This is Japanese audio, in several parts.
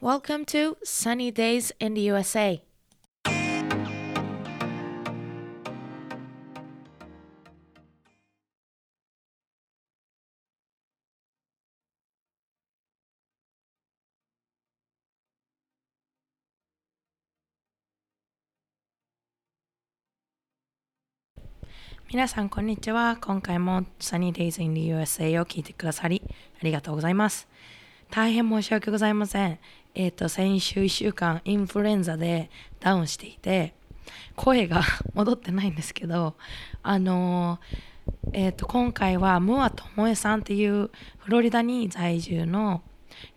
Welcome to Sunny Days in the USA. 皆さん、こんにちは。今回も Sunny Days in the USA を聞いてくださり、ありがとうございます。大変申し訳ございません。えっ、と、先週1週間、インフルエンザでダウンしていて、声が 戻ってないんですけど、あのーえっ、と、今回は、ムアともえさんっていうフロリダに在住の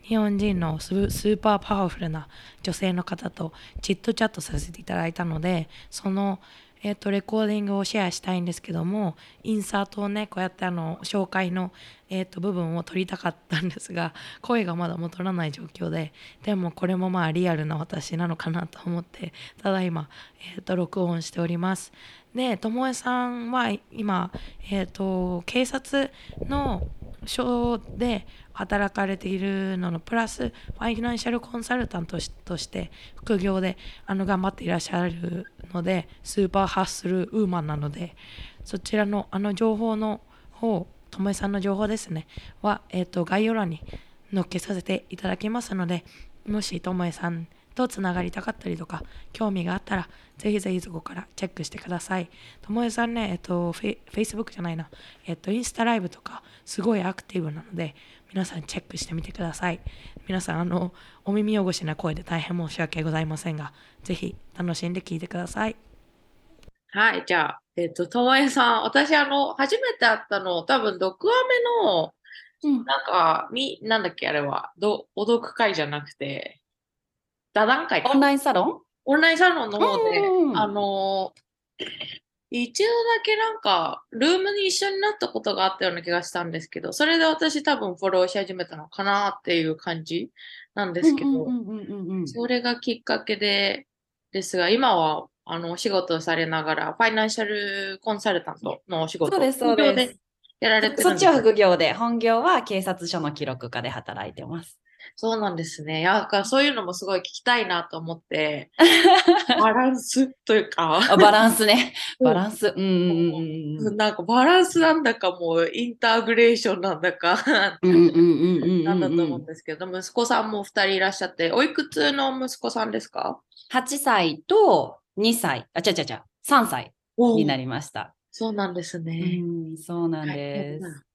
日本人のススーパーパワフルな女性の方とチットチャットさせていただいたので、その、えっ、と、レコーディングをシェアしたいんですけども、インサートをね、こうやってあの、紹介の、えっ、と、部分を取りたかったんですが、声がまだ戻らない状況で、でもこれもまあリアルな私なのかなと思って、ただいま、えっ、と、録音しております。で、ともえさんは今、えっ、と、警察の署で働かれているののプラスファイナンシャルコンサルタントとして副業であの頑張っていらっしゃるのでスーパーハッスルウーマンなのでそちらのあの情報の方ともえさんの情報ですねは、えー、と概要欄に載っけさせていただきますのでもしともえさんとつながりたかったりとか興味があったらぜひぜひそこからチェックしてください。ともえさんね、えっと、フェイ Facebook じゃないな、えっと、インスタライブとかすごいアクティブなので皆さんチェックしてみてください。皆さん、あの、お耳汚しな声で大変申し訳ございませんが、ぜひ楽しんで聞いてください。はい、じゃあ、えっと、ともえさん、私、あの、初めて会ったの、多分、ドクアメの、うんなんか、み、なんだっけ、あれは、ど、お読会じゃなくて、座談会か。オンラインサロオンラインサロンの方で、うんあの、一度だけなんか、ルームに一緒になったことがあったような気がしたんですけど、それで私多分フォローし始めたのかなっていう感じなんですけど、それがきっかけで、ですが、今は、あの、お仕事をされながら、ファイナンシャルコンサルタントのお仕事そうですそう副です。業やられてるそっちは副業で、本業は警察署の記録課で働いてます。そうなんですね。いや、だからそういうのもすごい聞きたいなと思って、バランスというか、あバランスね。うんバランス。うんうん。なんかバランスなんだかもうインタグレーションなんだかなんだと思ううんんですけど、息子さんも二人いらっしゃって、おいくつの息子さんですか？8歳と2歳、あ、ちゃちゃちゃ、3歳になりました。そうなんですうね。ん、そうなんです。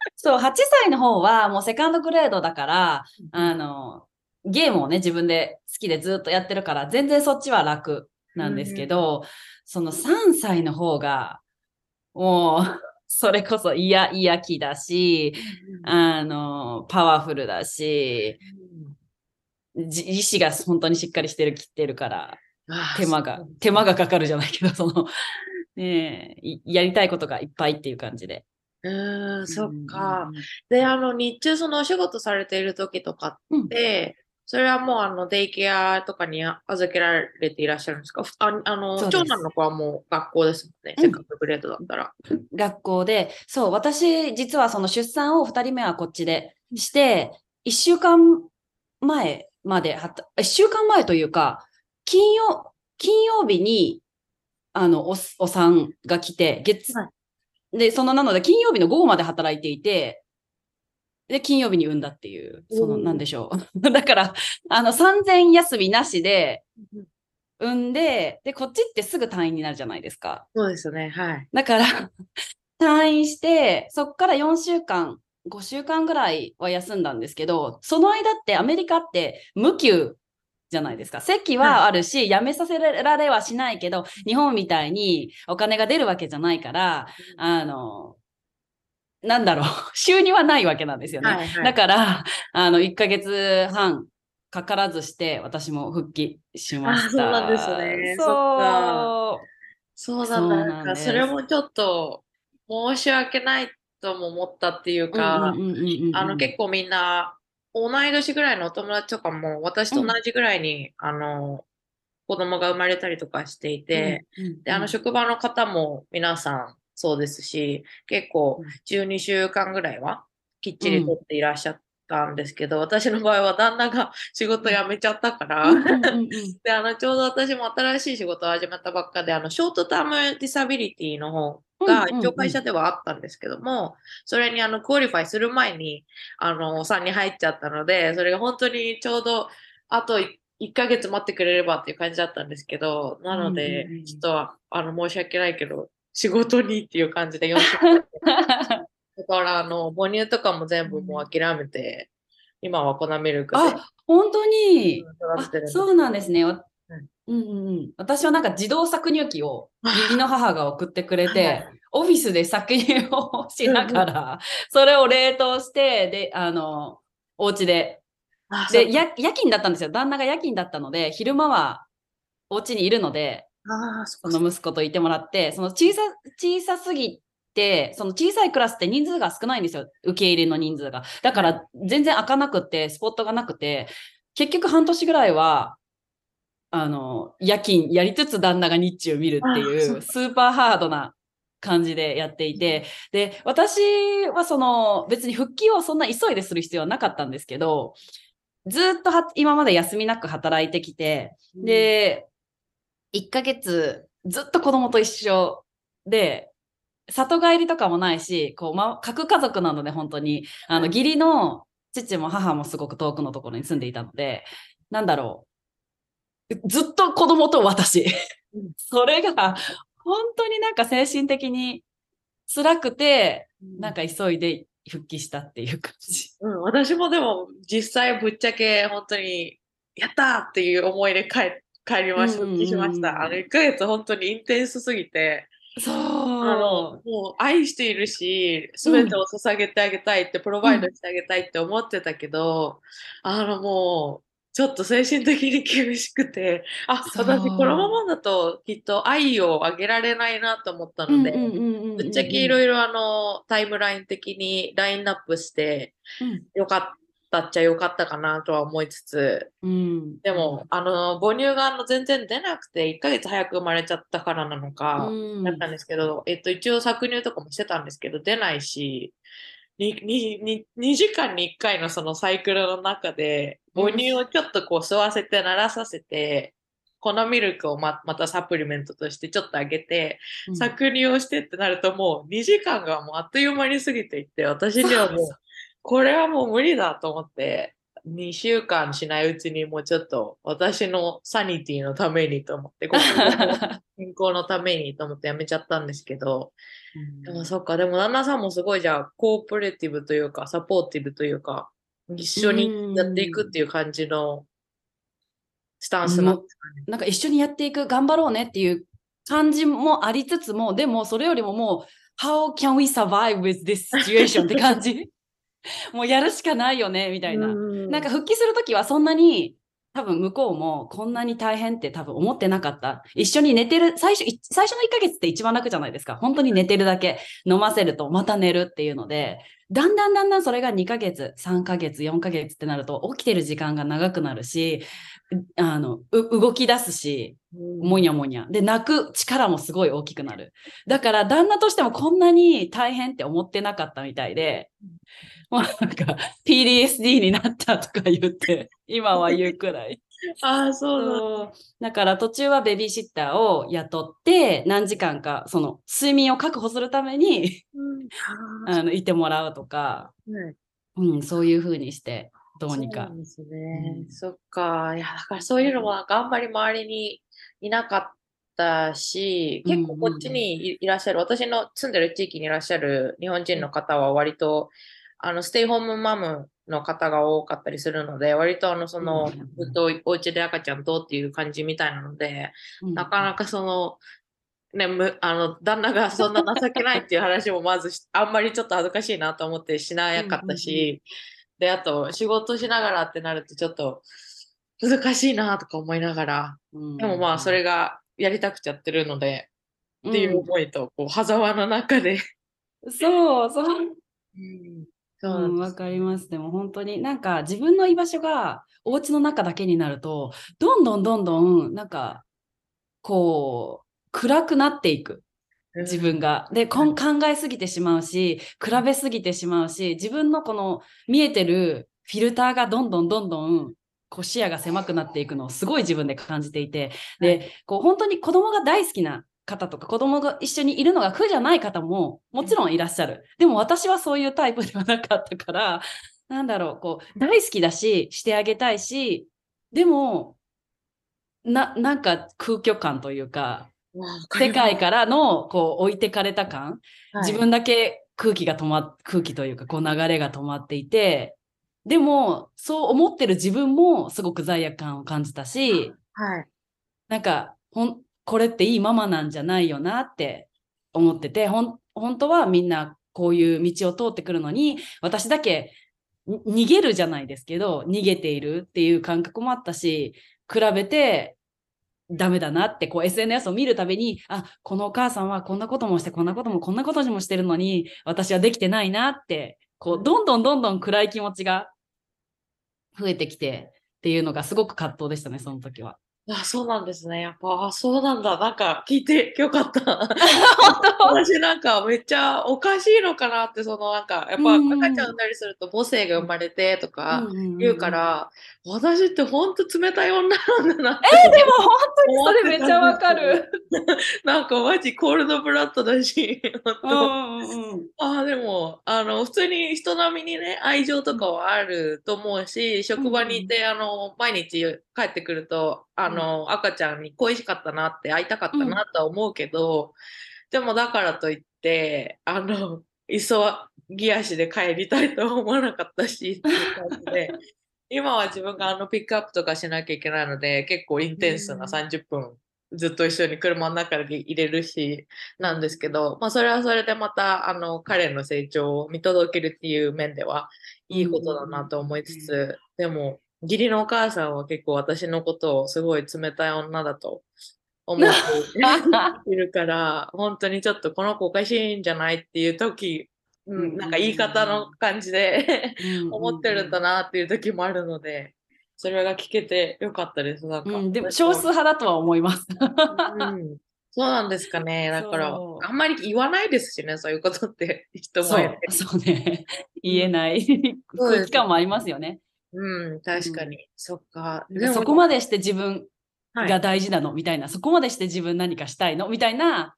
す。そう、8歳の方はもうセカンドグレードだから、あの、ゲームをね、自分で好きでずっとやってるから、全然そっちは楽なんですけど、その3歳の方が、もう、それこそ嫌、嫌気だし、あの、パワフルだし、じ意志が本当にしっかりしてる、きってるから、手間が、手間がかかるじゃないけど、その、ねえ、いやりたいことがいっぱいっていう感じで。うーん、そっうんか。。で、あの、日中そのお仕事されている時とかうんって、それはもうあの、デイケアとかに預けられていらっしゃるんですか？ふああの、長男の子はもう学校ですもんね。うんセカンドグレードだったら。学校で、そう、私、実はその出産を2人目はこっちでして、1週間前まではた、1週間前というか、金曜、金曜日に、あの、お、お産が来て、月、はで、その、なので、金曜日の午後まで働いていて、で、金曜日に産んだっていう、その、なんでしょう。だから、あの、3000休みなしで、産んで、で、こっちってすぐ退院になるじゃないですか。そうですね。はい。だから、退院して、そっから4週間、5週間ぐらいは休んだんですけど、その間ってアメリカって無給じゃないですか。席はあるし、辞めさせられはしないけど、日本みたいにお金が出るわけじゃないから、あの、なんだろう、収入はないわけなんですよね。はいはいだから、あの、1ヶ月半かからずして、私も復帰しました。あそうなんですねそう。そうだ。そうなんかそれもちょっと申し訳ないとも思ったっていうか、あの結構みんな同い年ぐらいのお友達とかも私と同じぐらいに、あの子供が生まれたりとかしていて、うんうんであの職場の方も皆さんそうですし結構12週間ぐらいはきっちりとっていらっしゃったんですけど、私の場合は旦那が仕事辞めちゃったから、うんうんうんうん。で、あの、ちょうど私も新しい仕事を始めたばっかで、あの、 short-term disability の方が一応会社ではあったんですけども、それにあの、 qualify する前に、あの、3に入っちゃったので、それが本当にちょうど、あと1ヶ月待ってくれればっていう感じだったんですけど、なのでちょっと、あの、申し訳ないけど、仕事にっていう感じで4週間だから、あの、母乳とかも全部もう諦めて、今は粉ミルクで。あ、本当に。そうなんですね。わうん。うんうんうん、私はなんか自動搾乳機を 義理の母が送ってくれはてい、オフィスで搾乳をしながら、それを冷凍して、で、あの、お家で、で、や夜勤だったんですよ。旦那が夜勤だったので、昼間はお家にいるので、その息子といてもらって、その小さ、小さすぎて、その小さいクラスって人数が少ないんですよ。受け入れの人数が。だから全然開かなくって、スポットがなくて、結局半年ぐらいは、あの、夜勤やりつつ旦那が日中見るっていうう、スーパーハードな感じでやっていて、で、私はその、別に復帰をそんな急いでする必要はなかったんですけど、ずっとは今まで休みなく働いてきて、で、1ヶ月ずっと子供と一緒で、里帰りとかもないし、こう、ま、核家族なので本当に、あの、義理の父も母もすごく遠くのところに住んでいたので、なんだろう。ずっと子供と私うん。それが、本当になんか精神的に辛くて、なんか急いで復帰したっていう感じ。うん、私もでも実際ぶっちゃけ本当にやったーっていう思いで帰帰りました、うんうんうん復帰しました。あの1ヶ月本当にインテンスすぎて、そう。あのもう愛しているし、すべてを捧げてあげたいって、プロバイドしてあげたいって思ってたけど、あのもう、ちょっと精神的に厳しくて、あ、私このままだときっと愛をあげられないなと思ったので、ぶっちゃけいろいいろあのタイムライン的にラインナップしてろ。よかったっちゃよかったかなとは思いつつ、うん。でも、あの母乳があの全然出なくて1ヶ月早く生まれちゃったからなのか、うん、だったんですけど、えっと、一応搾乳とかもしてたんですけど、出ないし、2時間に1回のそのサイクルの中で、母乳をちょっとこう吸わせて、慣らさせて、粉ミルクをままたサプリメントとしてちょっとあげて、うん。搾乳をしてってなるともう2時間がもうあっという間に過ぎていって、私にはもう。これはもう無理だと思って、2週間しないうちにもうちょっと私のサニティのためにと思って、ここの健康のためにと思ってやめちゃったんですけど、でもそっか、でも旦那さんもすごいじゃあ、コーポレーティブというか、サポーティブというか、一緒にやっていくっていう感じのスタンスなね。なんか一緒にやっていく、頑張ろうねっていう感じもありつつも、でもそれよりももう、How can we survive with this situation? って感じ？もうやるしかないよね、みたいな。なんか復帰するときはそんなに、多分向こうもこんなに大変って多分思ってなかった。一緒に寝てる、最初、い最初の1ヶ月って一番楽じゃないですか。本当に寝てるだけ、飲ませるとまた寝るっていうので、だんだんだんだんそれが2ヶ月、3ヶ月、4ヶ月ってなると起きてる時間が長くなるし、あの、う動き出すし、もにゃもにゃ。で、泣く力もすごい大きくなる。だから、旦那としてもこんなに大変って思ってなかったみたいで、もうなんか、PDSD になったとか言って、今は言うくらい。ああ、そうだ。から途中はベビーシッターを雇って、何時間か、その、睡眠を確保するために、うんああの、いてもらうとか、ーはいうん、そういう風にして、どうにかそう。ですね。うんそっか。いや、だからそういうのもなんかあんまり周りにいなかったし、結構こっちにいいらっしゃる、私の住んでる地域にいらっしゃる日本人の方は割と、あの、ステイホームマムの方が多かったりするので、割とあの、その、うん。ずっとお家で赤ちゃんとっていう感じみたいなので、うん。なかなかその、ね、むあの旦那がそんな情けないっていう話もまずしあんまりちょっと恥ずかしいなと思ってしなかったし、で、あと仕事しながらってなるとちょっと難しいなとか思いながら、うん。でもまあそれがやりたくちゃってるので、っていう思いと、こう、狭間の中で。うんそう、そう。うんそうわかります。でも本当になんか自分の居場所がお家の中だけになると、どんどんどんどんなんか、こう、暗くなっていく。自分が。で、こん考えすぎてしまうし、比べすぎてしまうし、自分のこの見えてるフィルターがどんどんどんどんこう視野が狭くなっていくのをすごい自分で感じていて、で、こう本当に子供が大好きな方とか子供が一緒にいるのが苦じゃない方ももちろんいらっしゃる。でも私はそういうタイプではなかったから、なんだろう、こう大好きだし、してあげたいし、でも、な、なんか空虚感というか、世界からのこう置いてかれた感、ら自分だけ空気が止まっ、空気というかこう流れが止まっていて、でも、そう思ってる自分もすごく罪悪感を感じたし、はい。なんか、ほん、これっていいママなんじゃないよなって思ってて、ほん、本当はみんなこういう道を通ってくるのに、私だけ逃げるじゃないですけど、逃げているっていう感覚もあったし、比べてダメだなって、こう SNS を見るたびに、あ、このお母さんはこんなこともして、こんなこともこんなことにもしてるのに、私はできてないなって、こう、どんどんどんどん暗い気持ちが増えてきてっていうのがすごく葛藤でしたね、その時は。あ、そうなんですね。やっぱ、あ、そうなんだ。なんか聞いて よかった。本私なんかめっちゃおかしいのかなって、そのなんか、やっぱうん赤ちゃん産んだりすると母性が生まれてとか当言うか、ら、私ってほんと冷たい女なんだなって。えでも本当にそれめっちゃわかる。なんかマジコールドブラッドだし、ほんあ、でも、あの、普通に人並みにね、愛情とかはあると思うし、職場にいて、あの、毎日帰ってくると、あの、赤ちゃんに恋しかったなって、会いたかったなとは思うけど、でもだからといって、あの、急ぎ足で帰りたいとは思わなかったし、っていう感じで、今は自分があの、ピックアップとかしなきゃいけないので、結構インテンスなうん。30分、ずっと一緒に車の中で入れるし、なんですけど、まあ、それはそれでまた、あの、彼の成長を見届けるっていう面では、いいことだなと思いつつ、でも、義理のお母さんは結構私のことをすごい冷たい女だと思っているから、本当にちょっとこの子おかしいんじゃないっていう時、うん、なんか言い方の感じで思ってるんだなっていう時もあるので、それが聞けてよかったです。なんか、うん、でも少数派だとは思います。うんそうなんですかね。だからあんまり言わないですしね、そういうことって人そう前で。、そうね。言えない空気感もありますよね。うん、確かに。そっか。そこまでして自分はい。が大事なの？みたいな、そこまでして自分何かしたいの？みたいな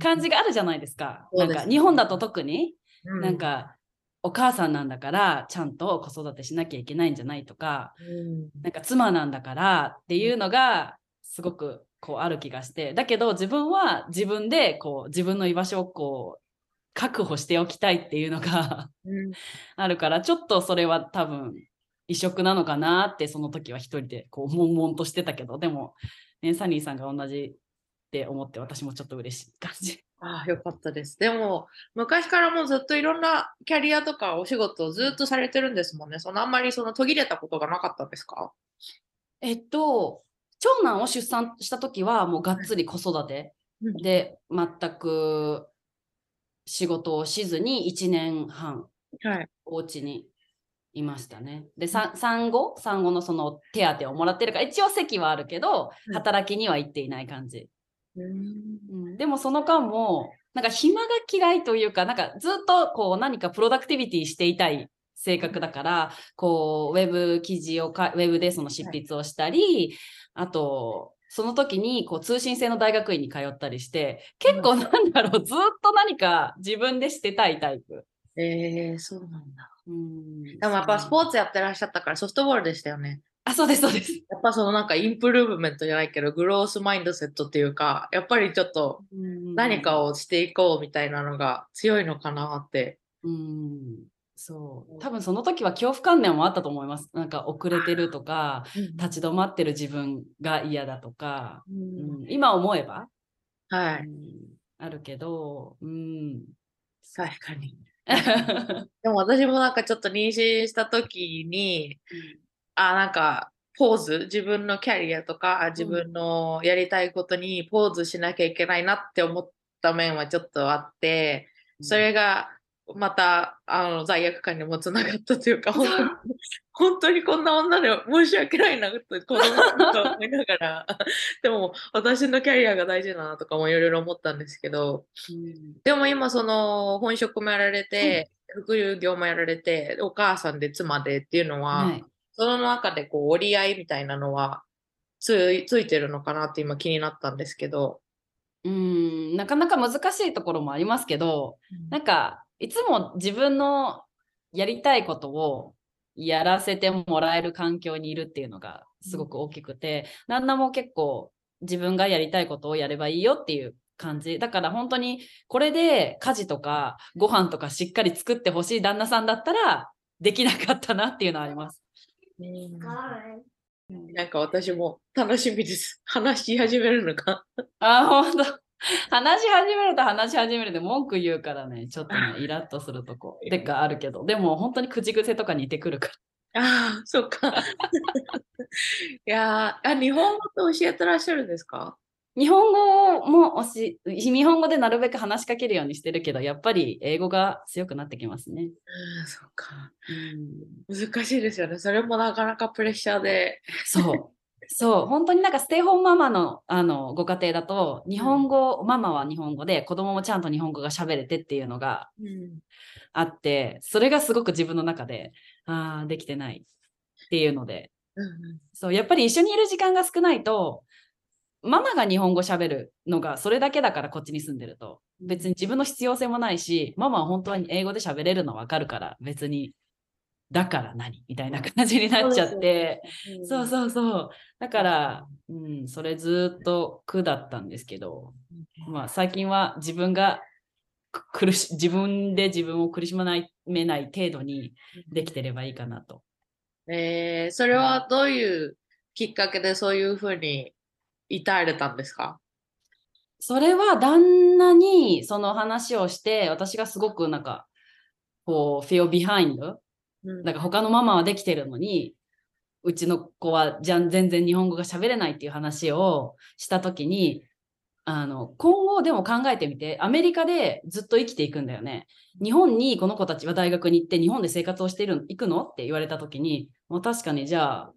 感じが、があるじゃないですか。なんか日本だと特に、うなん、かお母さんなんだからちゃんと子育てしなきゃいけないんじゃないとか、うん。なんか妻なんだからっていうのがすごくこうある気がして、だけど自分は自分でこう自分の居場所をこう確保しておきたいっていうのがうん。あるから、ちょっとそれは多分異色なのかなってその時は一人でこう悶々としてたけど、でも、ね、サニーさんが同じって思って私もちょっと嬉しい感じ。ああ、よかったです。でも、昔からもうずっといろんなキャリアとかお仕事をずっとされてるんですもんね。そのあんまりその途切れたことがなかったですか？えっと、長男を出産した時はもうがっつり子育てで全く仕事をしずに1年半はい。お家にいましたね。で、さ産後産後のその手当をもらってるから、一応席はあるけど、うん働きには行っていない感じ。うんうん、でもその間も、なんか暇が嫌いというか、なんかずっとこう何かプロダクティビティしていたい性格だから、こうウェブ記事をか、ウェブでその執筆をしたり、あと、その時にこう通信制の大学院に通ったりして、結構なんだろう、ずっと何か自分でしてたいタイプ。えー、そうなんだ。うん、でもやっぱスポーツツやってらっしゃったからソフトボールでしたよね。あ、そうです、そうです。やっぱそのなんかインプルーブメントじゃないけど、グロースマインドセットっていうか、やっぱりちょっと何かを。をしていこうみたいなのが強いのかなって。うん。そう。多分その時は恐怖観念もあったと思います。なんか遅れてるとか、立ち止まってる自分が嫌だとか、うんうん、今思えば、はい、うんあるけど、うん。確かに。でも私もなんかちょっと妊娠した時に、あ、なんか、ポーズ、自分のキャリアとか、自分のやりたいことにポーズしなきゃいけないなって思った面はちょっとあって、それがまたあの罪悪感にもつながったというか、本当に本当にこんな女で申し訳ないなと子供のこと思いながら、でも私のキャリアが大事だなとかもいろいろ思ったんですけど、うん。でも今その本職もやられて、副業もやられて、お母さんで妻でっていうのは、はい。その中でこう折り合いみたいなのはついついてるのかなって今気になったんですけど。うん、なかなか難しいところもありますけど、なんか、いつも自分のやりたいことをやらせてもらえる環境にいるっていうのがすごく大きくて、旦那も結構自分がやりたいことをやればいいよっていう感じ。だから本当にこれで家事とかご飯とかしっかり作ってほしい旦那さんだったらできなかったなっていうのはあります。なんか私も楽しみです。話し始めるのか。あ、本当 話し始めると話し始めるで文句言うからね、ちょっとね、イラッとするとこ。でかあるけど、でも本当に口癖とか似てくるから。ああ、そっか。いやーあ、日本語って教えてらっしゃるんですか？日本語もおし、日本語でなるべく話しかけるようにしてるけど、やっぱり英語が強くなってきますね。うん、そっか。うん、難しいですよね。それもなかなかプレッシャーで。そう。そう、本当になんかステイホームママのあのご家庭だと、日本語、ママは日本語で、子供もちゃんと日本語が喋れてっていうのがうん。あって、それがすごく自分の中で、ああ、できてないっていうので、うんそう、やっぱり一緒にいる時間が少ないと、ママが日本語喋るのがそれだけだからこっちに住んでると、別に自分の必要性もないし、ママは本当は英語で喋れるのわかるから、別に、だから何？みたいな感じになっちゃって、うん。そうそうそう。だから、うん、それずっと苦だったんですけど、まあ最近は自分がく苦し、自分で自分を苦しまないめない程度にできてればいいかなと。えー、それはどういうきっかけでそういうふうに至れたんですか？それは旦那にその話をして、私がすごくなんか、こう、feel behind? うんなんか他のママはできてるのに、うちの子はじゃん全然日本語が喋れないっていう話をしたときに、あの、今後でも考えてみて、アメリカでずっと生きていくんだよね。日本にこの子たちは大学に行って日本で生活をしている、行くの？って言われたときに、もう確かにじゃあ、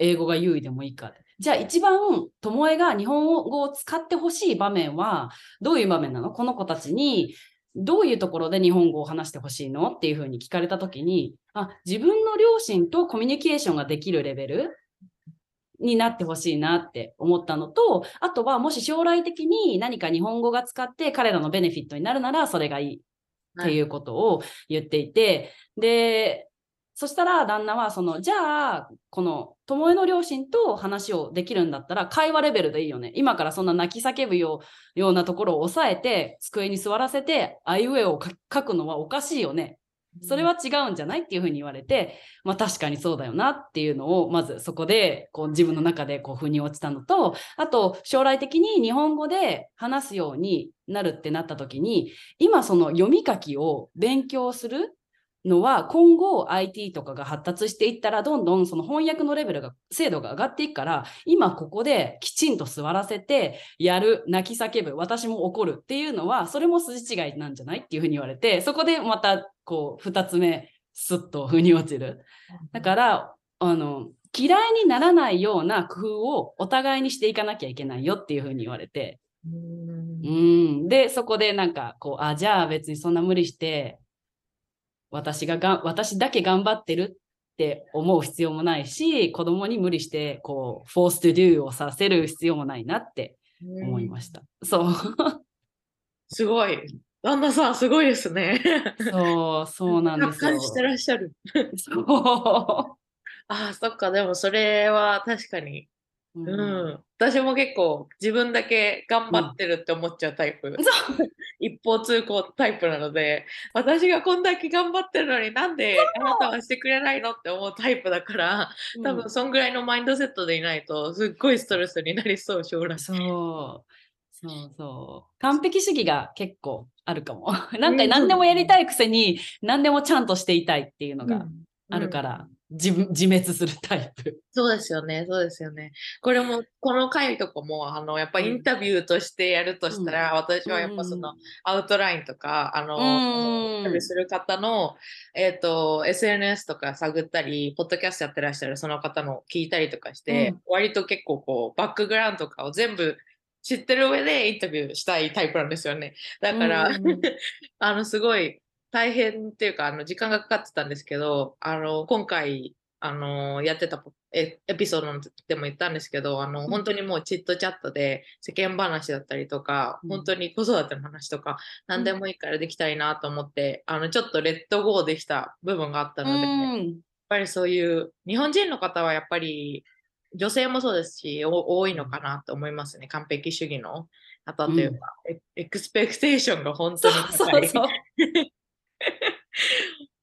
英語が優位でもいいか。じゃあ一番、ともえが日本語を使ってほしい場面は、どういう場面なの？この子たちに、どういうところで日本語を話してほしいのっていうふうに聞かれた時に、あ、自分の両親とコミュニケーションができるレベルになってほしいなって思ったのと、あとはもし将来的に何か日本語が使って彼らのベネフィットになるならそれがいいっていうことを言っていて、で、そしたら旦那はその、じゃあ、この、友えの両親と話をできるんだったら、会話レベルでいいよね。今からそんな泣き叫ぶようなところを抑えて、机に座らせて、あいうえを書書くのはおかしいよね。それは違うんじゃないっていうふうに言われて、まあ確かにそうだよなっていうのを、まずそこで、こう自分の中でこう腑に落ちたのと、あと将来的に日本語で話すようになるってなった時に、今その読み書きを勉強するのは今後 IT とかが発達していったらどんどんその翻訳のレベルが精度が上がっていくから今ここできちんと座らせてやる泣き叫ぶ私も怒るっていうのはそれも筋違いなんじゃない？っていうふうに言われてそこでまたこう2つ目スッと腑に落ちる。だからあの嫌いにならないような工夫をお互いにしていかなきゃいけないよっていうふうに言われて。うん。うん。で、そこでなんか、こう、あ、じゃあ別にそんな無理して、私ががん、私だけ頑張ってるって思う必要もないし、子供に無理して、こう、force to do をさせる必要もないなって思いました。そう。すごい。旦那さん、すごいですね。そう、そうなんですよ達観。してらっしゃる。そああ、そっか、でもそれは確かに。う。ううん。ん。私も結構自分だけ頑張ってるって思っちゃうタイプ。そう。一方通行タイプなので、私がこんだけ頑張ってるのになんであなたはしてくれないのって思うタイプだから、多分そんぐらいのマインドセットでいないと、すっごいストレスになりそう、将来。そう。そう。そう。完璧主義が結構あるかも。なんかう。ん何でもやりたいくせに何でもちゃんとしていたいっていう。のがう。んあるから、自分自滅するタイプ。そうですよね、そうですよね。これも、この回とかも、あの、やっぱうん。インタビューとしてやるとしたら、私はやっぱその、アウトラインとか、あの、インタビューする方の、えっ、と、SNS とか探ったり、ポッドキャストやってらっしゃるその方の聞いたりとかして、うん。割と結構こう、バックグラウンドとかを全部知ってる上でインタビューしたいタイプなんですよね。だから、うん。あの、すごい、大変っていうか、あの、時間がかかってたんですけど、あの、今回、あの、やってたエエピソードでも言ったんですけど、あの、本当にもうチットチャットで世間話だったりとか、うん本当に子育ての話とか、何でもいいからできたいなと思って、あの、ちょっとレッドゴーできた部分があったので、やっうん。ぱりそういう、日本人の方はやっぱり、女性もそうですし、お多いのかなと思いますね。完璧主義の方というか、エエクスペクテーションが本当そうに高い。そうそう。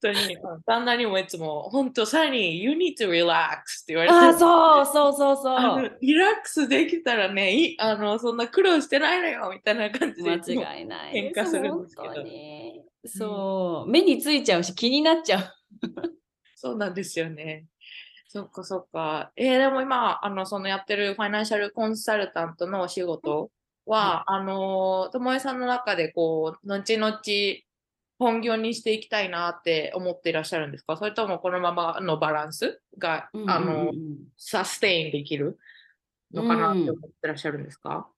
本当に、旦那にもいつも、本当、サニー、you need to relax って言われて、ああ、そうそうそうそう。リラックスできたらね、いあのそんな苦労してないのよみたいな感じで間違いないです。喧嘩するんですけど本当に。そう。目についちゃうし気になっちゃう。そうなんですよね。そっかそっか。えーでも今、あの、そのやってるファイナンシャルコンサルタントのお仕事は、あの、ともえさんの中で、こう、後々本業にしていきたいなって思っていらっしゃるんですか？それともこのままのバランスが、あの、うんうん。うんサステインできるのかなって思ってらっしゃるんですか、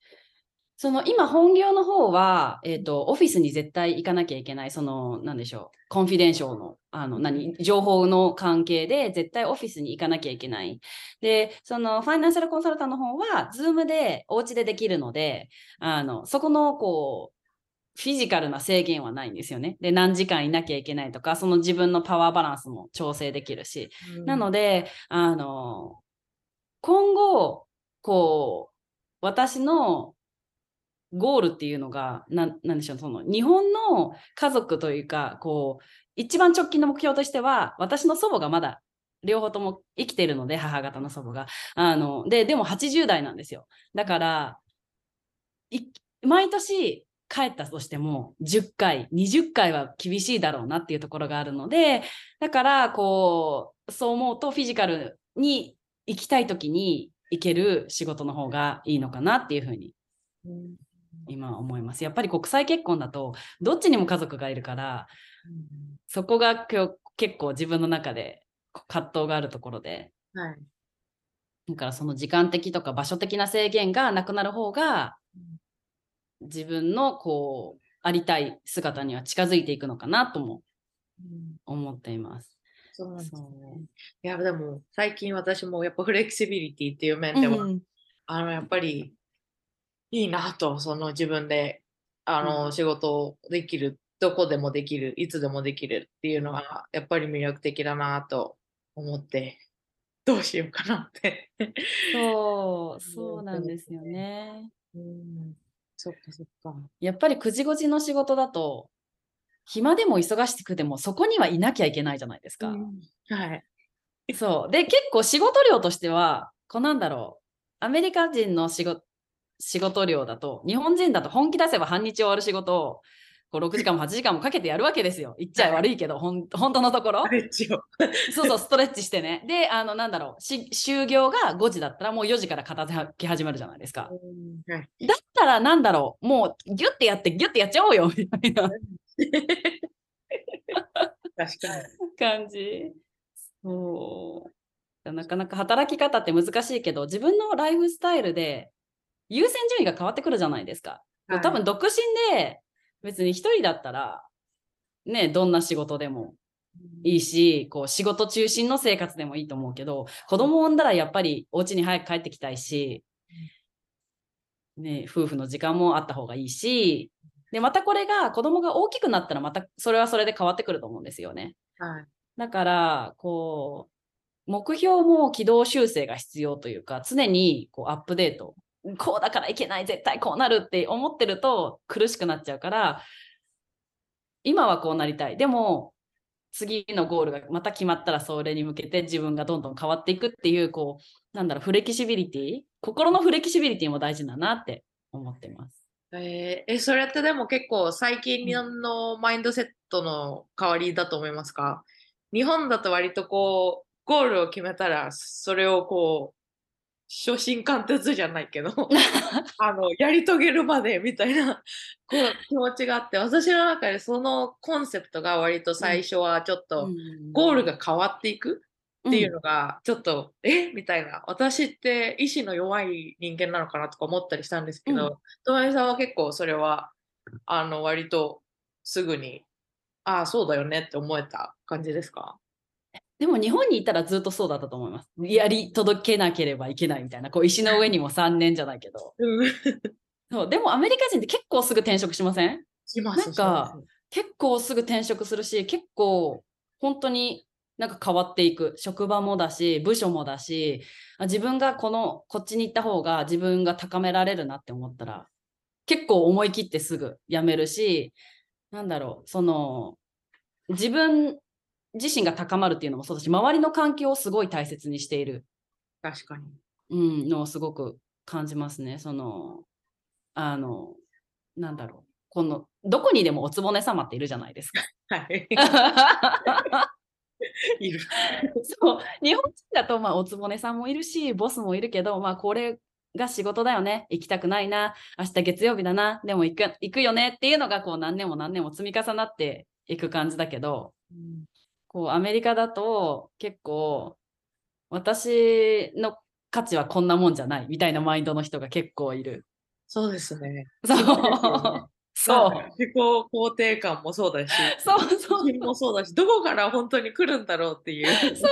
その今本業の方は、えっ、と、オフィスに絶対行かなきゃいけない、その、なんでしょう、コンフィデンシャルの、あの、何、情報の関係で絶対オフィスに行かなきゃいけない。で、その、ファイナンシャルコンサルタントの方は、ズームで、お家でできるので、あの、そこの、こう、フィジカルな制限はないんですよね。で、何時間いなきゃいけないとか、その自分のパワーバランスも調整できるし、なので、あの、今後、こう、私のゴールっていうのが、なんなんでしょう、その日本の家族というか、こう、一番直近の目標としては、私の祖母がまだ両方とも生きてるので、母方の祖母が。あの、で、でも80代なんですよ。だから、い毎年帰ったとしても10回、20回は厳しいだろうなっていうところがあるので、だから、こう、そう思うとフィジカルに行きたい時に行ける仕事の方がいいのかなっていうふうにうん今思います。やっぱり国際結婚だとどっちにも家族がいるから、そこが今日結構自分の中で葛藤があるところで、はい。だからその時間的とか場所的な制限がなくなる方が自分のこうありたい姿には近づいていくのかなともうん思っています。そうなんですね。いや、でも最近私もやっぱフレキシビリティっていう面では、うんあの、やっぱりいいなと、その自分で、あの、うん。仕事できる、どこでもできる、いつでもできるっていうのは、やっぱり魅力的だなと思って、どうしようかなって。そう、そうなんですよね。うん、そっかそっか。やっぱり9時5時の仕事だと、暇でも忙しくてもそこにはいなきゃいけないじゃないですか。うんはい。そう。で、結構仕事量としては、こうなんだろう。アメリカ人の仕事仕事量だと、日本人だと本気出せば半日終わる仕事を、こう6時間も8時間もかけてやるわけですよ。言っちゃ悪いけど、ほん本当のところ。そうそう、ストレッチしてね。で、あの、なんだろう。し就業が5時だったらもう4時から片付け始まるじゃないですか。うんはいだったらなんだろう。もうギュッてやってギュッてやっちゃおうよみたいな確かに。感じ。そう。なかなか働き方って難しいけど、自分のライフスタイルで優先順位が変わってくるじゃないですか。はい多分独身で別に一人だったら、ね、どんな仕事でもいいし、こう仕事中心の生活でもいいと思うけど、子供を産んだらやっぱりお家に早く帰ってきたいし、ね、夫婦の時間もあった方がいいし、で、またこれが子供が大きくなったらまたそれはそれで変わってくると思うんですよね。はい。だから、こう、目標も軌道修正が必要というか、常にこうアップデート。こうだからいけない、絶対こうなるって思ってると苦しくなっちゃうから、今はこうなりたい。でも、次のゴールがまた決まったらそれに向けて自分がどんどん変わっていくっていう、こう、なんだろう、フレキシビリティ心のフレキシビリティも大事だなって思ってます。えー、それってでも結構最近のマインドセットの変わりだと思いますか？日本だと割とこう、ゴールを決めたら、それをこう、初心貫徹じゃないけど、あの、やり遂げるまでみたいなこう気持ちがあって、私の中でそのコンセプトが割と最初はちょっと、ゴールが変わっていくっていうのが、ちょっと、え？みたいな、私って意志の弱い人間なのかなとか思ったりしたんですけうん。ど、ともみさんは結構それは、あの、割とすぐにああ、そうだよねって思えた感じですか？でも日本にいたらずっとそうだったと思います。やり届けなければいけないみたいな、こう石の上にも3年じゃないけど。うん。そうでもアメリカ人って結構すぐ転職しません？しますなんか、結構すぐ転職するし、結構本当になんか変わっていく。職場もだし、部署もだし、あ自分がこの、こっちに行った方が自分が高められるなって思ったら、結構思い切ってすぐ辞めるし、なんだろう、その、自分自身が高まるっていうのもそうだし、周りの環境をすごい大切にしている、確かに。うん、のをすごく感じますね。その、あの、なんだろう。この、どこにでもおつぼね様っているじゃないですか。はい。いる。そう日本人だとまあおつぼねさんもいるしボスもいるけどまあこれが仕事だよね行きたくないな明日月曜日だなでも行く行くよねっていうのがこう何年も何年も積み重なっていく感じだけどこうアメリカだと結構私の価値はこんなもんじゃないみたいなマインドの人が結構いる。そうですね。そうそう 自己肯定感もそうだし、そうそうもそうだし、どこから本当に来るんだろうっていう。そう、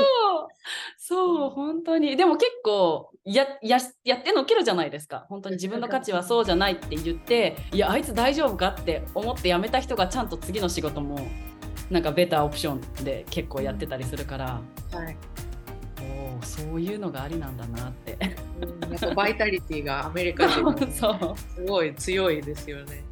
そう、本当に。でも結構やややってのけるじゃないですか。本当に自分の価値はそうじゃないって言って、いや、あいつ大丈夫かって思って辞めた人がちゃんと次の仕事も、なんかベターオプションで結構やってたりするから、はい。おーそういうのがありなんだなって。うんやっぱバイタリティがアメリカ人の そう。すごい強いですよね。